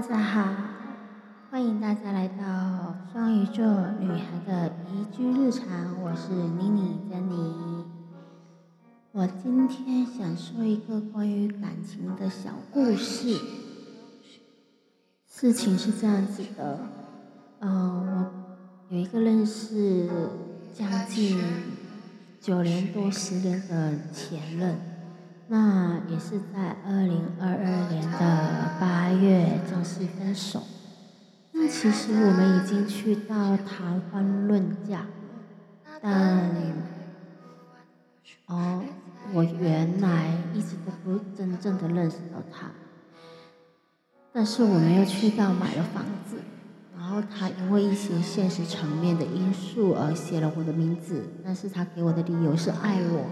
大家好，欢迎大家来到双鱼座女孩的宜居日常，我是妮妮珍妮。我今天想说一个关于感情的小故事。事情是这样子的，嗯，我有一个认识将近九年多十年的前任。那也是在二零二二年的八月正式分手。那其实我们已经去到谈婚论嫁，但哦，我原来一直都不真正的认识到他。但是我们又去到买了房子，然后他因为一些现实层面的因素而写了我的名字，但是他给我的理由是爱我。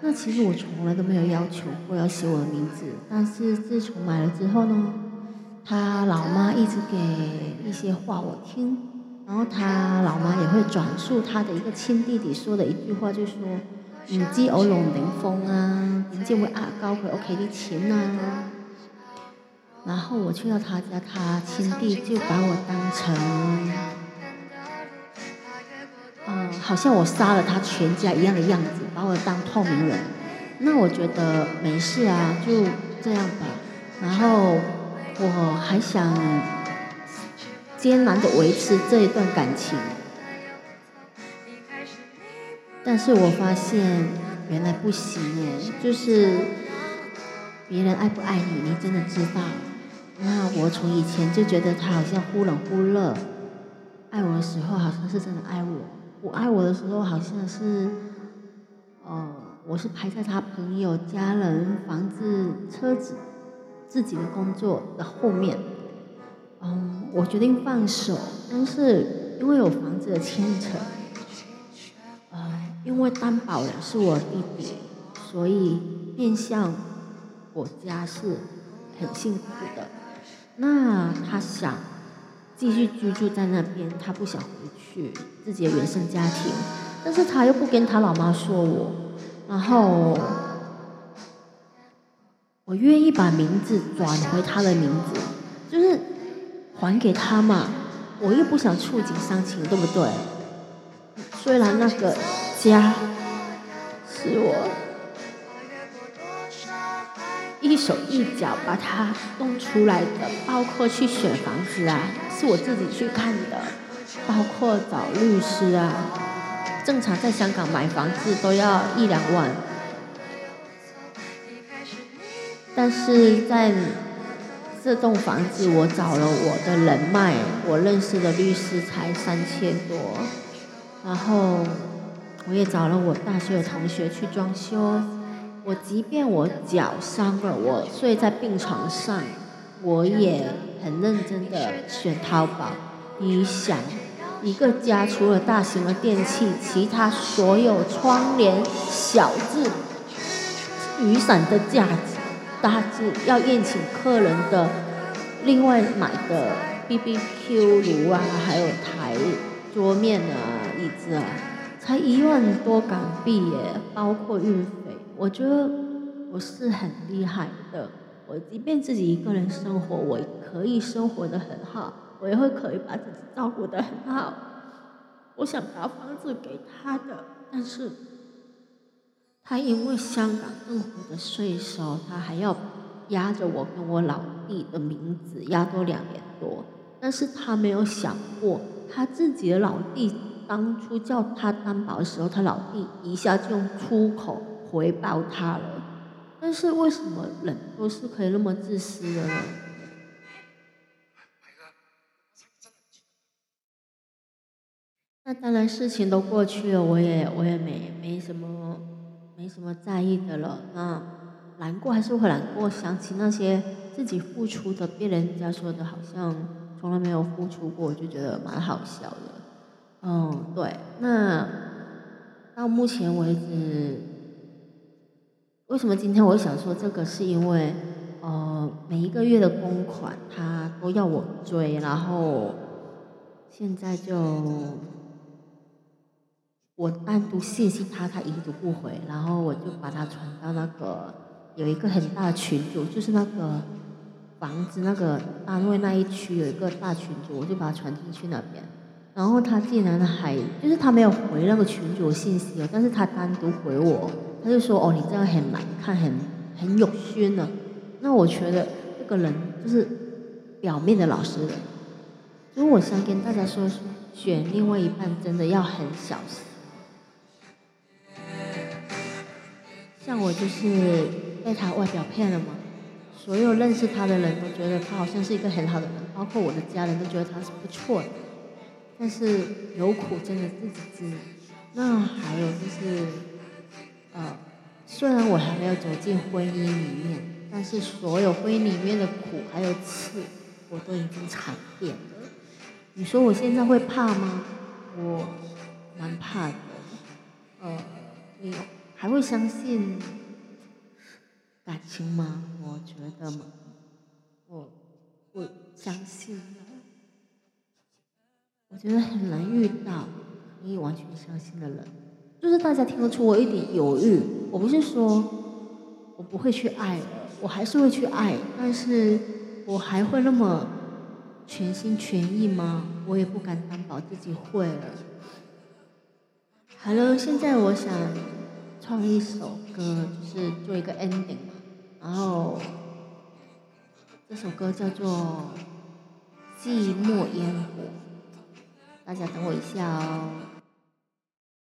那其实我从来都没有要求过要写我的名字，但是自从买了之后呢，他老妈一直给一些话我听，然后他老妈也会转述他的一个亲弟弟说的一句话，就说你既偶龙凌风啊，点知会压高佢屋企啲钱啊。然后我去到他家，他亲弟就把我当成。好像我杀了他全家一样的样子，把我当透明人。那我觉得没事啊，就这样吧。然后我还想艰难的维持这一段感情，但是我发现原来不行哎，就是别人爱不爱你，你真的知道。那我从以前就觉得他好像忽冷忽热，爱我的时候好像是真的爱我。不爱我的时候，好像是，呃，我是排在他朋友、家人、房子、车子、自己的工作的后面。嗯，我决定放手，但是因为有房子的牵扯，呃，因为担保人是我弟弟，所以变相我家是很幸福的。那他想。继续居住在那边，他不想回去自己的原生家庭，但是他又不跟他老妈说我，然后我愿意把名字转回他的名字，就是还给他嘛，我又不想触景伤情，对不对？虽然那个家是我一手一脚把它弄出来的，包括去选房子啊。是我自己去看的，包括找律师啊。正常在香港买房子都要一两万，但是在这栋房子，我找了我的人脉，我认识的律师才三千多，然后我也找了我大学的同学去装修。我即便我脚伤了，我睡在病床上，我也。很认真的选淘宝，你想，一个家除了大型的电器，其他所有窗帘、小字、雨伞的架子、大致要宴请客人的，另外买的 B B Q 炉啊，还有台桌面啊、椅子啊，才一万多港币耶，包括运费。我觉得我是很厉害的。我即便自己一个人生活，我可以生活的很好，我也会可以把自己照顾的很好。我想把房子给他的，但是他因为香港政府的税收，他还要压着我跟我老弟的名字，压多两年多。但是他没有想过，他自己的老弟当初叫他担保的时候，他老弟一下就用出口回报他了。但是为什么人都是可以那么自私的呢？那当然，事情都过去了，我也我也没没什么没什么在意的了。那难过还是会难过，想起那些自己付出的，被人家说的好像从来没有付出过，就觉得蛮好笑的。嗯，对。那到目前为止。为什么今天我想说这个？是因为，呃，每一个月的公款他都要我追，然后现在就我单独信息他，他已读不回，然后我就把他传到那个有一个很大群组，就是那个房子那个单位那一区有一个大群组，我就把他传进去那边。然后他竟然还，就是他没有回那个群主信息哦，但是他单独回我，他就说哦你这样很难看，很很有熏呢。那我觉得这个人就是表面的老实人。所以我想跟大家说，选另外一半真的要很小心。像我就是被他外表骗了嘛，所有认识他的人都觉得他好像是一个很好的人，包括我的家人都觉得他是不错的。但是有苦真的自己知。那还有就是，呃，虽然我还没有走进婚姻里面，但是所有婚姻里面的苦还有刺，我都已经尝遍了。你说我现在会怕吗？我蛮怕的。呃，你还会相信感情吗？我觉得嘛，我我相信。我觉得很难遇到可以完全相信的人，就是大家听得出我一点犹豫。我不是说我不会去爱了，我还是会去爱，但是我还会那么全心全意吗？我也不敢担保自己会了。好了，现在我想唱一首歌，就是做一个 ending。然后这首歌叫做《寂寞烟火》。大家等我一下哦。